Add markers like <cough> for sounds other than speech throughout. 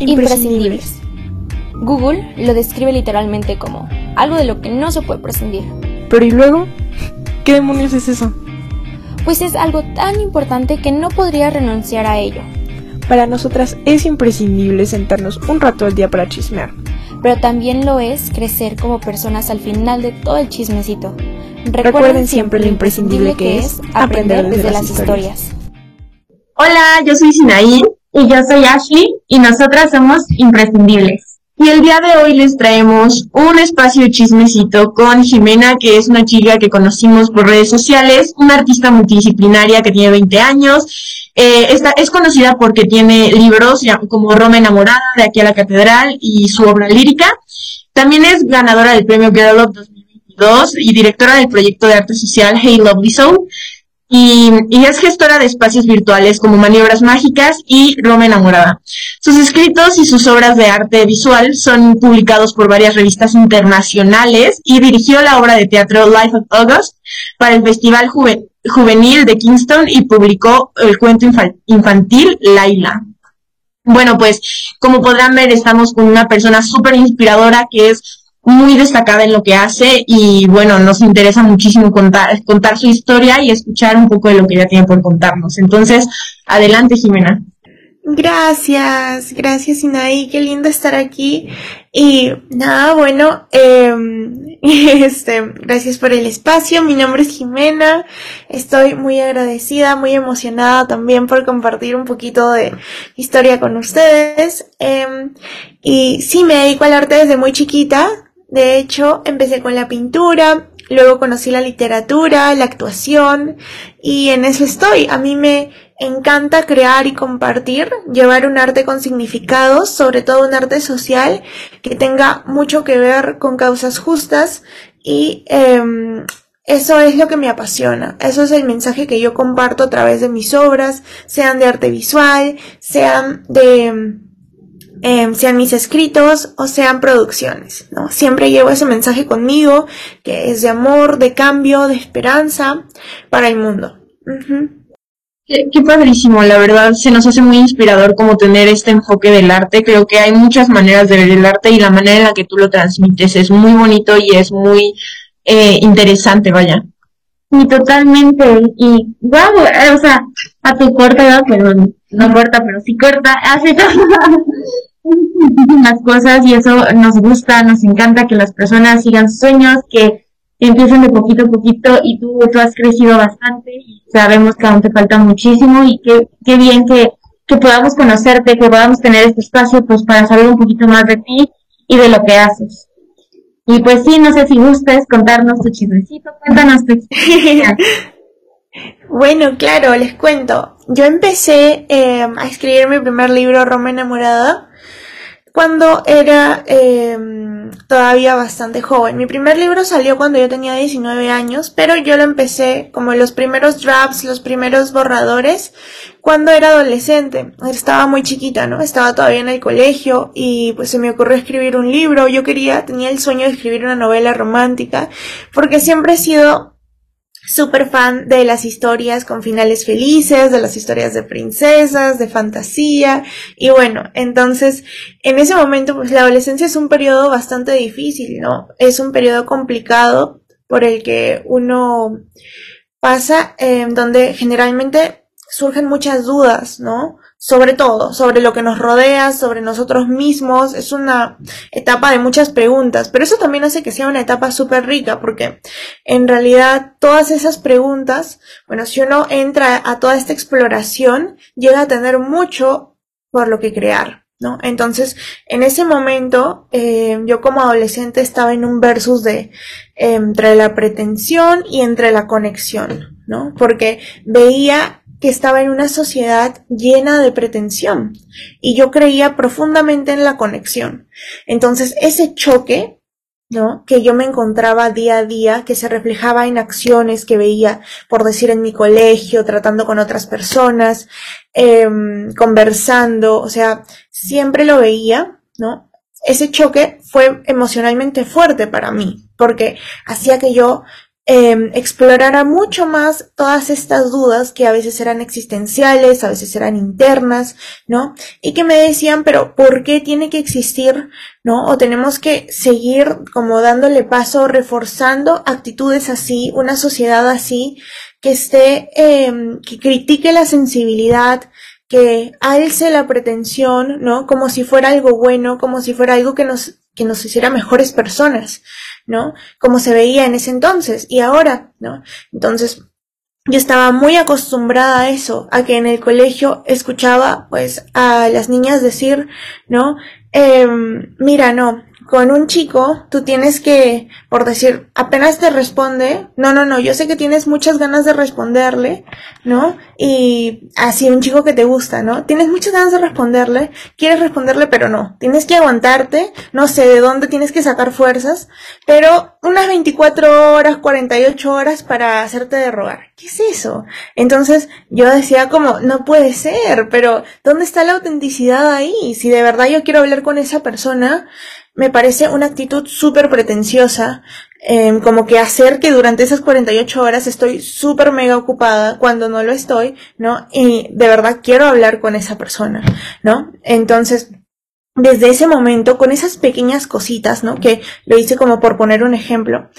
Imprescindibles. Google lo describe literalmente como algo de lo que no se puede prescindir. Pero ¿y luego? ¿Qué demonios es eso? Pues es algo tan importante que no podría renunciar a ello. Para nosotras es imprescindible sentarnos un rato al día para chismear. Pero también lo es crecer como personas al final de todo el chismecito. Recuerden, siempre lo imprescindible que es aprender desde, las historias. Hola, yo soy Sinaí y yo soy Ashley y nosotras somos imprescindibles. Y el día de hoy les traemos un espacio de chismecito con Jimena, que es una chica que conocimos por redes sociales, una artista multidisciplinaria que tiene 20 años. Eh, esta, es conocida porque tiene libros como Roma enamorada, de aquí a la catedral y su obra lírica. También es ganadora del premio Girl of 2022 y directora del proyecto de arte social Hey Lovely Soul y, es gestora de espacios virtuales como Maniobras Mágicas y Roma Enamorada. Sus escritos y sus obras de arte visual son publicados por varias revistas internacionales y dirigió la obra de teatro Life of August para el Festival Juvenil de Kingston y publicó el cuento infantil Laila. Bueno, pues como podrán ver, estamos con una persona súper inspiradora que es muy destacada en lo que hace y bueno, nos interesa muchísimo contar, contar su historia y escuchar un poco de lo que ella tiene por contarnos. Entonces, adelante Jimena. Gracias, gracias Inaí, qué lindo estar aquí. Y nada, bueno, eh, <laughs> este, gracias por el espacio. Mi nombre es Jimena. Estoy muy agradecida, muy emocionada también por compartir un poquito de historia con ustedes. Eh, y sí, me dedico al arte desde muy chiquita. De hecho, empecé con la pintura, luego conocí la literatura, la actuación y en eso estoy. A mí me encanta crear y compartir, llevar un arte con significados, sobre todo un arte social que tenga mucho que ver con causas justas y em, eso es lo que me apasiona, eso es el mensaje que yo comparto a través de mis obras, sean de arte visual, sean de Em, sean mis escritos o sean producciones, ¿no? Siempre llevo ese mensaje conmigo, que es de amor, de cambio, de esperanza para el mundo. qué, padrísimo, la verdad se nos hace muy inspirador como tener este enfoque del arte. Creo que hay muchas maneras de ver el arte y la manera en la que tú lo transmites es muy bonito y es muy eh, interesante, vaya. Y totalmente, y wow, o sea, a tu corta edad, perdón, no corta, pero sí corta, hace <laughs> muchísimas cosas y eso nos gusta, nos encanta que las personas sigan sus sueños, que empiecen de poquito a poquito y tú, tú has crecido bastante y sabemos que aún te falta muchísimo y qué, qué bien que, que podamos conocerte, que podamos tener este espacio pues para saber un poquito más de ti y de lo que haces. Y pues sí, no sé si gustes contarnos tu chismecito, cuéntanos tu. <laughs> Bueno, claro, les cuento. Yo empecé eh, a escribir mi primer libro, Roma enamorada, cuando era em, todavía bastante joven. Mi primer libro salió cuando yo tenía 19 años, pero yo lo empecé como los primeros drafts, los primeros borradores, cuando era adolescente. Estaba muy chiquita, ¿no? Estaba todavía en el colegio y pues se me ocurrió escribir un libro. Yo quería, tenía el sueño de escribir una novela romántica, porque siempre he sido súper fan de las historias con finales felices, de las historias de princesas, de fantasía. Y bueno, entonces, en ese momento, pues la adolescencia es un periodo bastante difícil, ¿no? Es un periodo complicado por el que uno pasa, eh, donde generalmente surgen muchas dudas, ¿no? Sobre todo, sobre lo que nos rodea, sobre nosotros mismos. Es una etapa de muchas preguntas, pero eso también hace que sea una etapa súper rica, porque en realidad todas esas preguntas, bueno, si uno entra a toda esta exploración, llega a tener mucho por lo que crear. ¿No? Entonces, en ese momento, eh, yo como adolescente estaba en un versus de entre la pretensión y entre la conexión, ¿no? Porque veía que estaba en una sociedad llena de pretensión y yo creía profundamente en la conexión. Entonces ese choque, ¿no? Que yo me encontraba día a día, que se reflejaba en acciones que veía, por decir, en mi colegio, tratando con otras personas, em, conversando, o sea, siempre lo veía, ¿no? Ese choque fue emocionalmente fuerte para mí, porque hacía que yo eh, explorara mucho más todas estas dudas que a veces eran existenciales, a veces eran internas, ¿no? Y que me decían, pero ¿por qué tiene que existir, ¿no? O tenemos que seguir como dándole paso, reforzando actitudes así, una sociedad así, que esté, eh, que critique la sensibilidad, que alce la pretensión, ¿no? Como si fuera algo bueno, como si fuera algo que nos, que nos hiciera mejores personas, ¿no? Como se veía en ese entonces y ahora, ¿no? Entonces, yo estaba muy acostumbrada a eso, a que en el colegio escuchaba, pues, a las niñas decir, ¿no? Eh, mira, no, con un chico, tú tienes que, por decir, apenas te responde, no, no, no, yo sé que tienes muchas ganas de responderle, ¿no? Y así un chico que te gusta, ¿no? Tienes muchas ganas de responderle, quieres responderle, pero no, tienes que aguantarte, no sé de dónde tienes que sacar fuerzas, pero unas 24 horas, 48 horas para hacerte de rogar. ¿Qué es eso? Entonces yo decía como, no puede ser, pero ¿dónde está la autenticidad ahí? Si de verdad yo quiero hablar con esa persona, me parece una actitud súper pretenciosa, eh, como que hacer que durante esas 48 horas estoy súper mega ocupada cuando no lo estoy, ¿no? Y de verdad quiero hablar con esa persona, ¿no? Entonces, desde ese momento, con esas pequeñas cositas, ¿no? Que lo hice como por poner un ejemplo,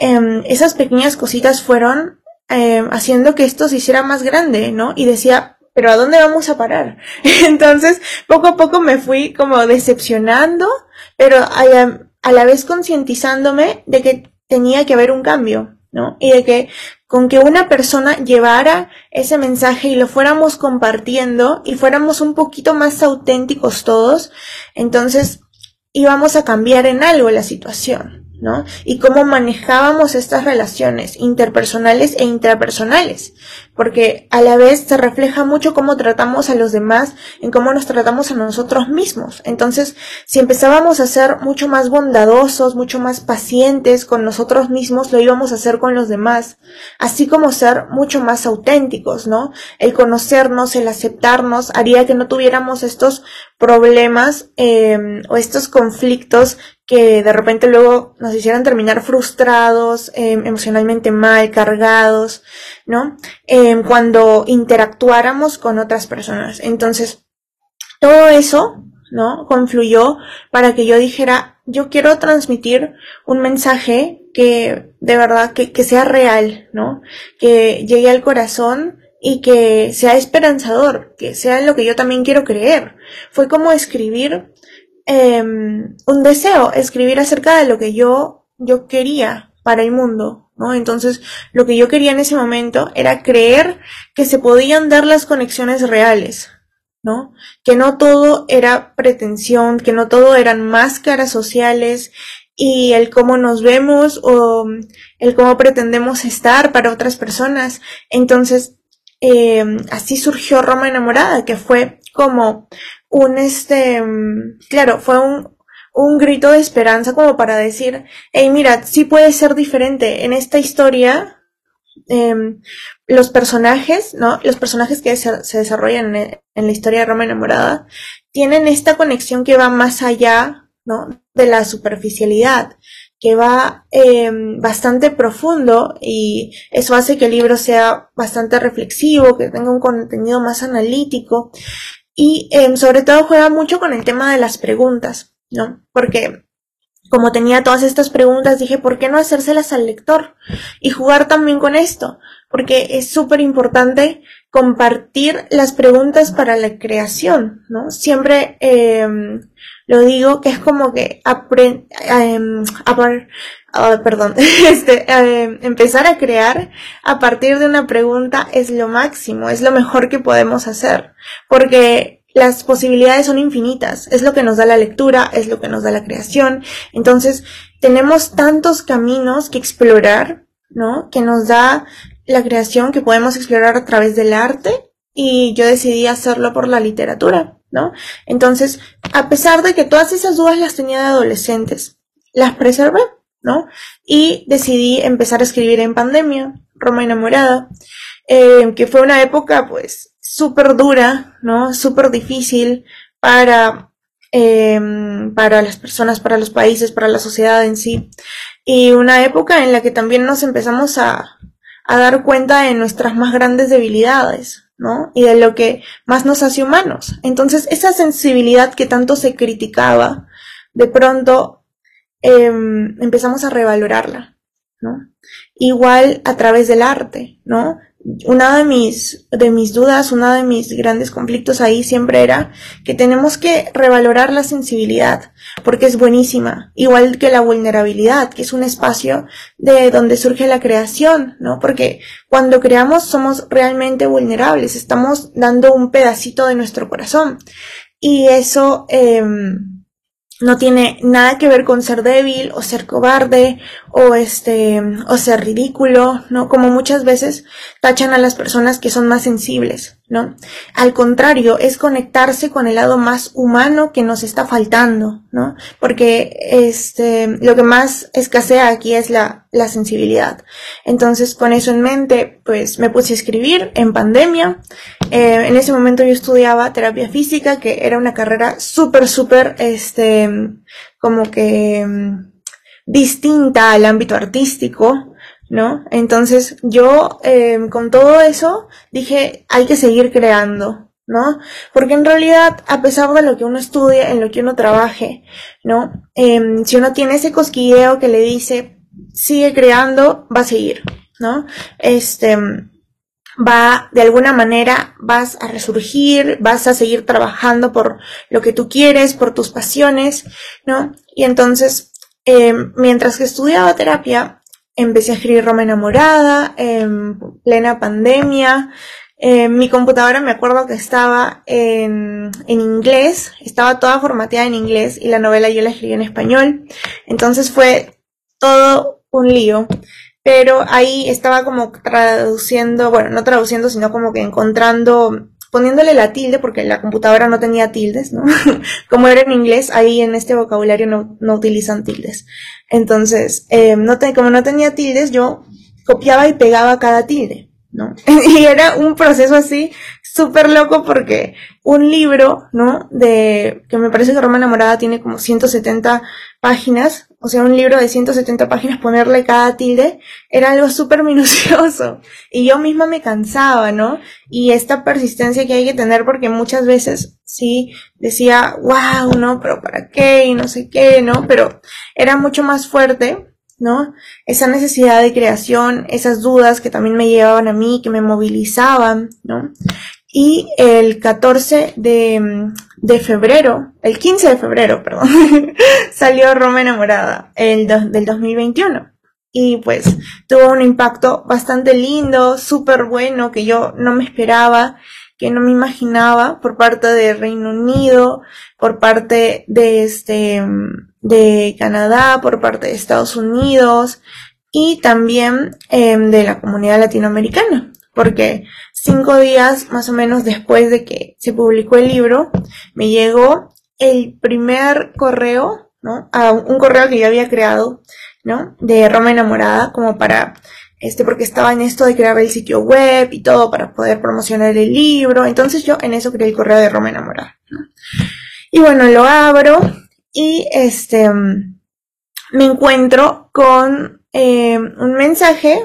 eh, esas pequeñas cositas fueron eh, haciendo que esto se hiciera más grande, ¿no? Y decía, pero ¿a dónde vamos a parar? <laughs> Entonces, poco a poco me fui como decepcionando pero a la, vez concientizándome de que tenía que haber un cambio, ¿no? Y de que con que una persona llevara ese mensaje y lo fuéramos compartiendo y fuéramos un poquito más auténticos todos, entonces íbamos a cambiar en algo la situación. ¿no? Y cómo manejábamos estas relaciones interpersonales e intrapersonales, porque a la vez se refleja mucho cómo tratamos a los demás en cómo nos tratamos a nosotros mismos. Entonces, si empezábamos a ser mucho más bondadosos, mucho más pacientes con nosotros mismos, lo íbamos a hacer con los demás, así como ser mucho más auténticos, ¿no? El conocernos, el aceptarnos, haría que no tuviéramos estos problemas eh, o estos conflictos que de repente luego nos hicieran terminar frustrados, em, emocionalmente mal, cargados, ¿no? Cuando interactuáramos con otras personas. Entonces, todo eso, ¿no? Confluyó para que yo dijera, yo quiero transmitir un mensaje que de verdad, que, que sea real, ¿no? Que llegue al corazón y que sea esperanzador, que sea lo que yo también quiero creer. Fue como escribir Em, un deseo, escribir acerca de lo que yo, yo quería para el mundo, Entonces, lo que yo quería en ese momento era creer que se podían dar las conexiones reales, ¿no? Que no todo era pretensión, que no todo eran máscaras sociales y el cómo nos vemos o el cómo pretendemos estar para otras personas. Entonces, em, así surgió Roma enamorada, que fue como un este, claro, fue un, un grito de esperanza como para decir, hey, mira, sí puede ser diferente. En esta historia, em, los personajes, ¿no? Los personajes que se, desarrollan en, la historia de Roma enamorada tienen esta conexión que va más allá, ¿no? De la superficialidad, que va em, bastante profundo y eso hace que el libro sea bastante reflexivo, que tenga un contenido más analítico y em, sobre todo juega mucho con el tema de las preguntas, ¿no? Porque como tenía todas estas preguntas, dije, ¿por qué no hacérselas al lector? Y jugar también con esto, porque es súper importante compartir las preguntas para la creación, ¿no? Siempre eh, lo digo que es como que aprender, eh, Ah, perdón, <laughs> este, eh, empezar a crear a partir de una pregunta es lo máximo, es lo mejor que podemos hacer, porque las posibilidades son infinitas, es lo que nos da la lectura, es lo que nos da la creación, entonces tenemos tantos caminos que explorar, ¿no? Que nos da la creación que podemos explorar a través del arte y yo decidí hacerlo por la literatura, ¿no? Entonces, a pesar de que todas esas dudas las tenía de adolescentes, las preservé ¿no? Y decidí empezar a escribir en pandemia, Roma enamorada, eh, que fue una época pues súper dura, ¿no? Súper difícil para em, para las personas, para los países, para la sociedad en sí. Y una época en la que también nos empezamos a, a dar cuenta de nuestras más grandes debilidades, ¿no? Y de lo que más nos hace humanos. Entonces, esa sensibilidad que tanto se criticaba, de pronto em, empezamos a revalorarla, ¿no? Igual a través del arte, ¿no? Una de mis, de mis dudas, uno de mis grandes conflictos ahí siempre era que tenemos que revalorar la sensibilidad, porque es buenísima, igual que la vulnerabilidad, que es un espacio de donde surge la creación, ¿no? Porque cuando creamos somos realmente vulnerables, estamos dando un pedacito de nuestro corazón. Y eso, eh, no tiene nada que ver con ser débil o ser cobarde o este o ser ridículo, ¿no? Como muchas veces tachan a las personas que son más sensibles, ¿no? Al contrario, es conectarse con el lado más humano que nos está faltando, ¿no? Porque este lo que más escasea aquí es la la sensibilidad. Entonces, con eso en mente, pues me puse a escribir en pandemia. Eh, en ese momento yo estudiaba terapia física, que era una carrera súper, súper, este, como que mm, distinta al ámbito artístico, ¿no? Entonces yo, em, con todo eso, dije, hay que seguir creando, ¿no? Porque en realidad, a pesar de lo que uno estudia, en lo que uno trabaje, ¿no? Em, si uno tiene ese cosquilleo que le dice, sigue creando, va a seguir, ¿no? Este, va, de alguna manera, vas a resurgir, vas a seguir trabajando por lo que tú quieres, por tus pasiones, ¿no? Y entonces, eh, mientras que estudiaba terapia, empecé a escribir Roma enamorada, en plena pandemia, eh, mi computadora me acuerdo que estaba en, en, inglés, estaba toda formateada en inglés y la novela yo la escribí en español. Entonces fue todo un lío, pero ahí estaba como traduciendo, bueno, no traduciendo, sino como que encontrando, poniéndole la tilde, porque la computadora no tenía tildes, ¿no? <laughs> como era en inglés, ahí en este vocabulario no, no utilizan tildes. Entonces, eh, como no tenía tildes, yo copiaba y pegaba cada tilde, ¿no? <laughs> y era un proceso así súper loco porque un libro, ¿no? De, que me parece que Roma Enamorada tiene como 170 páginas, o sea, un libro de 170 páginas, ponerle cada tilde, era algo súper minucioso. Y yo misma me cansaba, ¿no? Y esta persistencia que hay que tener porque muchas veces sí decía, wow, ¿no? Pero ¿para qué? Y no sé qué, ¿no? Pero era mucho más fuerte, ¿no? Esa necesidad de creación, esas dudas que también me llevaban a mí, que me movilizaban, ¿no? Y el 14 de, de febrero, el 15 de febrero, <laughs> perdón, salió Roma enamorada, el del 2021. Y pues tuvo un impacto bastante lindo, súper bueno, que yo no me esperaba, que no me imaginaba por parte de Reino Unido, por parte de este, de Canadá, por parte de Estados Unidos y también em, de la comunidad latinoamericana porque cinco días más o menos después de que se publicó el libro, me llegó el primer correo, ¿no? A un correo que yo había creado, ¿no? De Roma enamorada, como para, este, porque estaba en esto de crear el sitio web y todo para poder promocionar el libro. Entonces yo en eso creé el correo de Roma enamorada, ¿no? Y bueno, lo abro y este, me encuentro con eh, un mensaje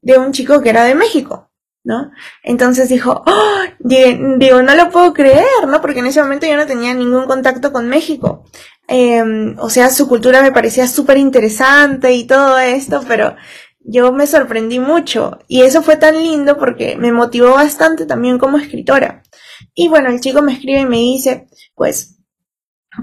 de un chico que era de México. ¿no? Entonces dijo, oh, digo, no lo puedo creer, ¿no? Porque en ese momento yo no tenía ningún contacto con México. Em, o sea, su cultura me parecía súper interesante y todo esto, pero yo me sorprendí mucho. Y eso fue tan lindo porque me motivó bastante también como escritora. Y bueno, el chico me escribe y me dice, pues,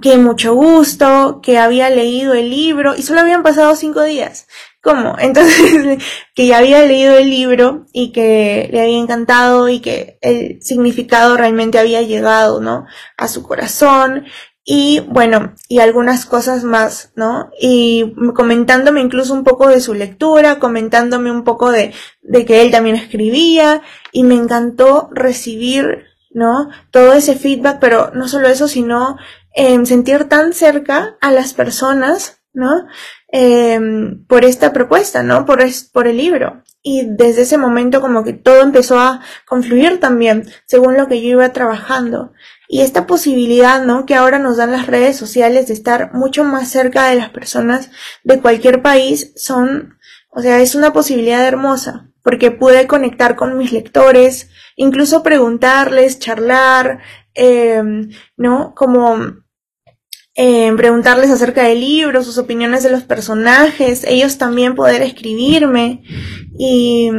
que mucho gusto, que había leído el libro y solo habían pasado cinco días. ¿Cómo? <laughs> Entonces, que ya había leído el libro y que le había encantado y que el significado realmente había llegado, ¿no? A su corazón y bueno, y algunas cosas más, ¿no? Y comentándome incluso un poco de su lectura, comentándome un poco de, de que él también escribía y me encantó recibir, ¿no? Todo ese feedback, pero no solo eso, sino sentir tan cerca a las personas ¿no? Em, por esta propuesta, ¿no? Por, por el libro. Y desde ese momento como que todo empezó a confluir también, según lo que yo iba trabajando. Y esta posibilidad, ¿no? Que ahora nos dan las redes sociales de estar mucho más cerca de las personas de cualquier país son, o sea, es una posibilidad hermosa, porque pude conectar con mis lectores, incluso preguntarles, charlar, em, ¿no? Como eh, preguntarles acerca del libro, sus opiniones de los personajes, ellos también poder escribirme y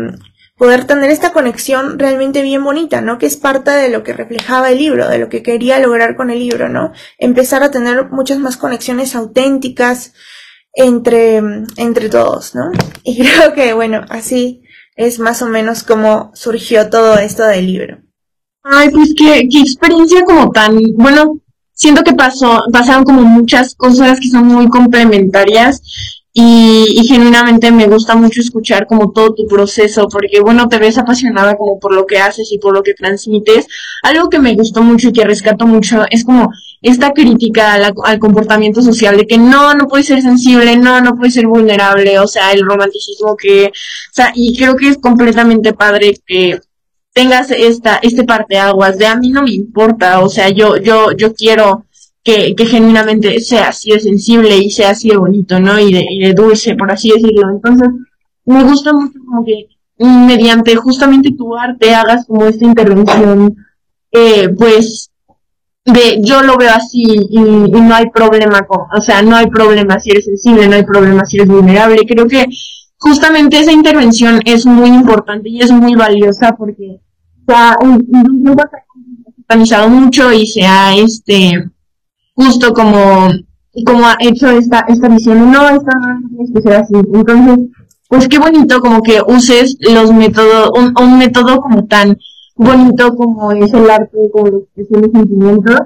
poder tener esta conexión realmente bien bonita, ¿no? Que es parte de lo que reflejaba el libro, de lo que quería lograr con el libro, ¿no? Empezar a tener muchas más conexiones auténticas entre, entre todos, ¿no? Y <laughs> creo que, bueno, así es más o menos como surgió todo esto del libro. Ay, pues qué, qué experiencia como tan, bueno, siento que pasó, pasaron como muchas cosas que son muy complementarias y, y, genuinamente me gusta mucho escuchar como todo tu proceso porque bueno te ves apasionada como por lo que haces y por lo que transmites. Algo que me gustó mucho y que rescato mucho es como esta crítica al comportamiento social de que no no puede ser sensible no no puede ser vulnerable o sea el romanticismo que o sea y creo que es completamente padre que tengas esta, este parteaguas de a mí no me importa, o sea, yo, yo, yo quiero que, que genuinamente sea así de sensible y sea así de bonito, ¿no? Y de, y de dulce, por así decirlo. Entonces, me gusta mucho como que mediante justamente tu arte hagas como esta intervención, eh, pues, de yo lo veo así y, y, no hay problema con, o sea, no hay problema si eres sensible, no hay problema si eres vulnerable. Creo que justamente esa intervención es muy importante y es muy valiosa porque se ha, mucho y se ha este justo como como ha hecho esta esta visión no esta es que ser así entonces pues qué bonito como que uses los métodos un, un método como tan bonito como es el arte como la expresión de sentimientos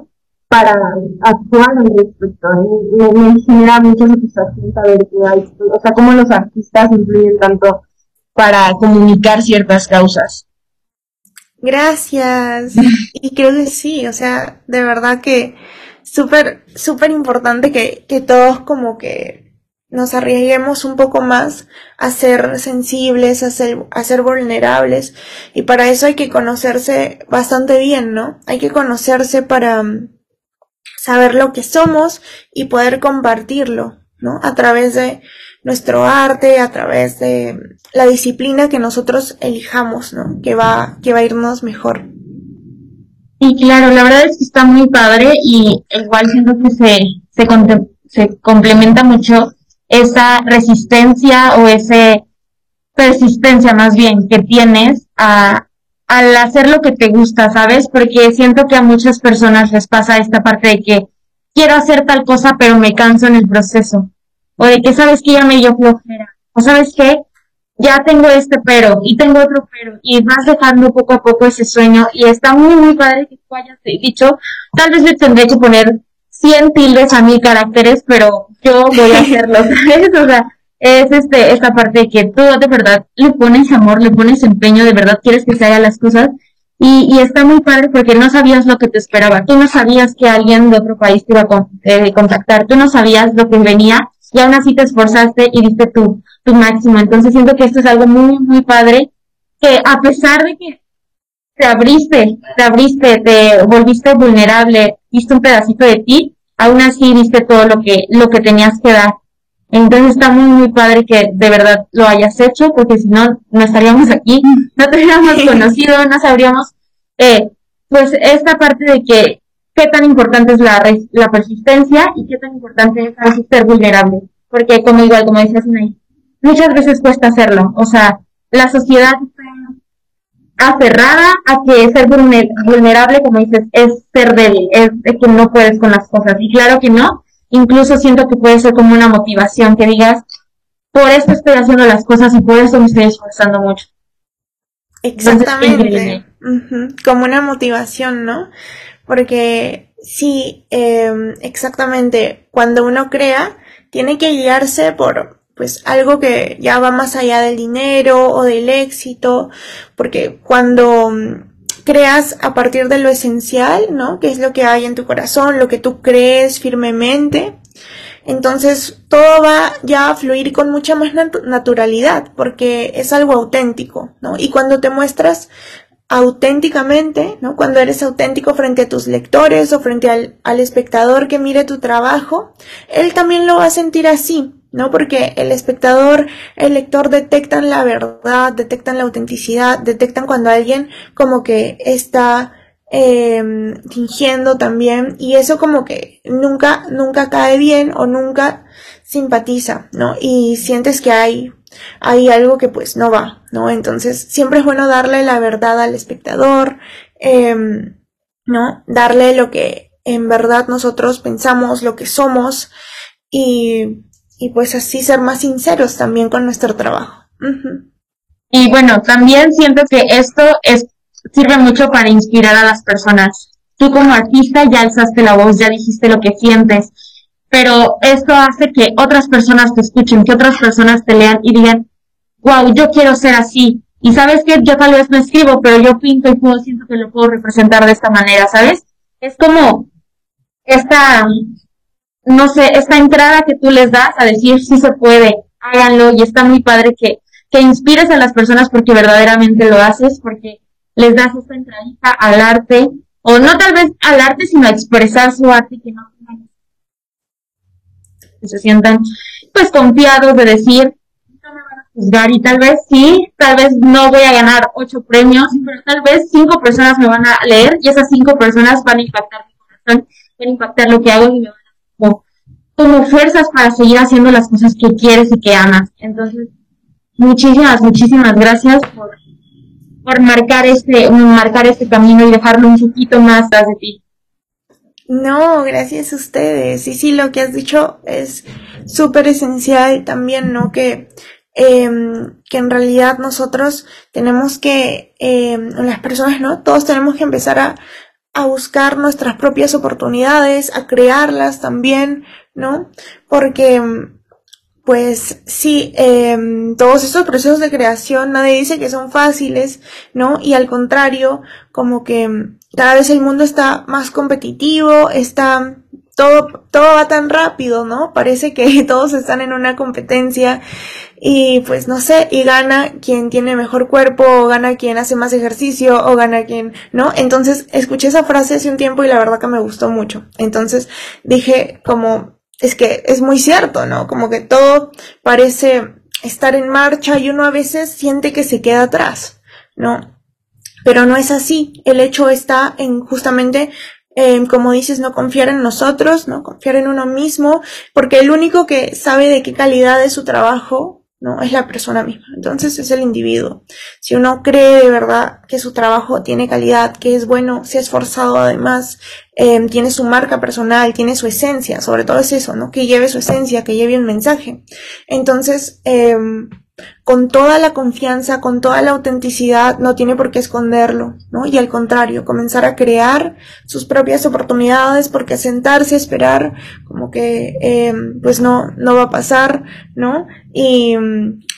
para actuar al respecto. Me, me genera mucha satisfacción saber que hay, o sea, cómo los artistas influyen tanto para comunicar ciertas causas. Gracias. y creo que sí, o sea, de verdad que súper, súper importante que, que todos como que nos arriesguemos un poco más a ser sensibles, a ser, a ser vulnerables. Y para eso hay que conocerse bastante bien, ¿no? Hay que conocerse para, saber lo que somos y poder compartirlo, ¿no? A través de nuestro arte, a través de la disciplina que nosotros elijamos, ¿no? Que va, que va a irnos mejor. Y claro, la verdad es que está muy padre y igual siento que se, se, se complementa mucho esa resistencia o ese persistencia más bien que tienes a, al hacer lo que te gusta, ¿sabes? Porque siento que a muchas personas les pasa esta parte de que quiero hacer tal cosa, pero me canso en el proceso. O de que sabes que ya me dio flojera. O sabes qué, ya tengo este pero y tengo otro pero y vas dejando poco a poco ese sueño y está muy muy padre que tú hayas dicho, tal vez le tendré que poner 100 tildes a mil caracteres, pero yo voy a <laughs> hacerlo, ¿sabes? O sea, es este, esta parte de que tú de verdad le pones amor, le pones empeño, de verdad quieres que se hagan las cosas. Y, y está muy padre porque no sabías lo que te esperaba. Tú no sabías que alguien de otro país te iba a eh, contactar. Tú no sabías lo que venía y aún así te esforzaste y diste tu, tu máximo. Entonces siento que esto es algo muy, muy padre que a pesar de que te abriste, te abriste, te volviste vulnerable, viste un pedacito de ti, aún así diste todo lo que, lo que tenías que dar. Entonces está muy, muy padre que de verdad lo hayas hecho, porque si no, no estaríamos aquí, no te hubiéramos conocido, no sabríamos, eh, pues esta parte de que qué tan importante es la, la persistencia y qué tan importante es ser vulnerable. Porque como igual, como decías, muchas veces cuesta hacerlo. O sea, la sociedad está aferrada a que ser vulnerable, como dices, es ser débil, es que no puedes con las cosas. Y claro que no, incluso siento que puede ser como una motivación, que digas, por esto estoy haciendo las cosas y por eso me estoy esforzando mucho. Exactamente. Como una motivación, ¿no? Porque sí, em, exactamente, cuando uno crea, tiene que guiarse por pues algo que ya va más allá del dinero o del éxito, porque cuando creas a partir de lo esencial, ¿no? Que es lo que hay en tu corazón, lo que tú crees firmemente. Entonces todo va ya a fluir con mucha más naturalidad porque es algo auténtico, ¿no? Y cuando te muestras auténticamente, ¿no? Cuando eres auténtico frente a tus lectores o frente al, espectador que mire tu trabajo, él también lo va a sentir así, ¿no? Porque el espectador, el lector detectan la verdad, detectan la autenticidad, detectan cuando alguien como que está eh, fingiendo también y eso como que nunca, nunca cae bien o nunca simpatiza, ¿no? Y sientes que hay, hay algo que pues no va, ¿no? Entonces siempre es bueno darle la verdad al espectador, eh, ¿no? Darle lo que en verdad nosotros pensamos, lo que somos y, y pues así ser más sinceros también con nuestro trabajo. Y bueno, también siento que esto es sirve mucho para inspirar a las personas. Tú como artista ya alzaste la voz, ya dijiste lo que sientes, pero esto hace que otras personas te escuchen, que otras personas te lean y digan, wow, yo quiero ser así. Y sabes que yo tal vez no escribo, pero yo pinto y puedo, siento que lo puedo representar de esta manera, ¿sabes? Es como esta, no sé, esta entrada que tú les das a decir sí se puede, háganlo y está muy padre que, que inspires a las personas porque verdaderamente lo haces, porque les das esta entradita al arte, o no tal vez al arte, sino a expresar su arte que no que se sientan pues confiados de decir, juzgar y tal vez sí, tal vez no voy a ganar ocho premios, pero tal vez cinco personas me van a leer y esas cinco personas van a impactar mi corazón, van a impactar lo que hago y me van a como, como fuerzas para seguir haciendo las cosas que quieres y que amas. Entonces, muchísimas, muchísimas gracias por por marcar este, marcar este camino y dejarlo un poquito más tras de ti. No, gracias a ustedes. Y sí, lo que has dicho es súper esencial también, ¿no? Que, eh, que en realidad nosotros tenemos que, eh, las personas, ¿no? Todos tenemos que empezar a, a buscar nuestras propias oportunidades, a crearlas también, ¿no? Porque pues sí, eh, todos estos procesos de creación nadie dice que son fáciles, ¿no? Y al contrario, como que cada vez el mundo está más competitivo, está todo, todo va tan rápido, ¿no? Parece que <laughs> todos están en una competencia y pues no sé, y gana quien tiene mejor cuerpo, o gana quien hace más ejercicio, o gana quien, ¿no? Entonces escuché esa frase hace un tiempo y la verdad que me gustó mucho. Entonces dije como, es que es muy cierto, ¿no? Como que todo parece estar en marcha y uno a veces siente que se queda atrás, ¿no? Pero no es así. El hecho está en justamente, eh, como dices, no confiar en nosotros, ¿no? Confiar en uno mismo, porque el único que sabe de qué calidad es su trabajo ¿no? Es la persona misma. Entonces es el individuo. Si uno cree de verdad que su trabajo tiene calidad, que es bueno, se ha esforzado además, eh, tiene su marca personal, tiene su esencia, sobre todo es eso, ¿no? Que lleve su esencia, que lleve un mensaje. Entonces, eh, con toda la confianza, con toda la autenticidad, no tiene por qué esconderlo, ¿no? Y al contrario, comenzar a crear sus propias oportunidades, porque sentarse, esperar, como que, eh, pues no, no va a pasar, ¿no? Y,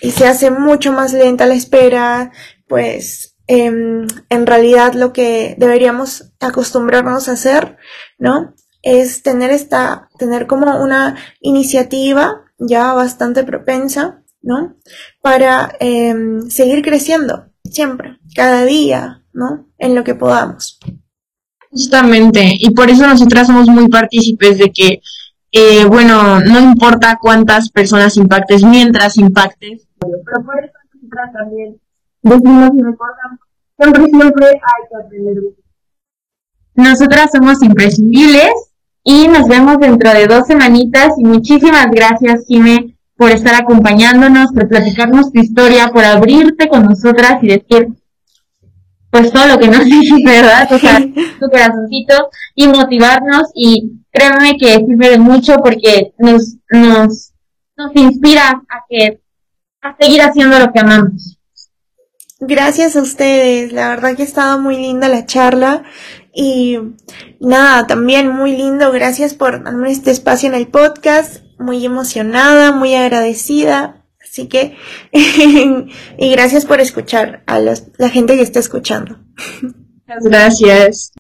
se hace mucho más lenta la espera, pues, eh, en realidad lo que deberíamos acostumbrarnos a hacer, ¿no? Es tener esta, tener como una iniciativa ya bastante propensa, ¿no? Para em, seguir creciendo, siempre, cada día, ¿no? En lo que podamos. Justamente, y por eso nosotras somos muy partícipes de que, eh, bueno, no importa cuántas personas impactes, mientras impactes, pero nosotras también decimos recordamos, siempre, siempre hay que aprender. Nosotras somos imprescindibles y nos vemos dentro de dos semanitas y muchísimas gracias, Jimé, por estar acompañándonos, por platicarnos tu historia, por abrirte con nosotras y decir, pues todo lo que nos <laughs> dices, ¿verdad? O sea, <laughs> tu corazoncito y motivarnos. Y créeme que sirve de mucho porque nos, nos, nos inspira a que, a seguir haciendo lo que amamos. Gracias a ustedes, la verdad que ha estado muy linda la charla. Y nada, también muy lindo, gracias por darme este espacio en el podcast muy emocionada, muy agradecida. Así que, <laughs> y gracias por escuchar a la gente que está escuchando. Gracias.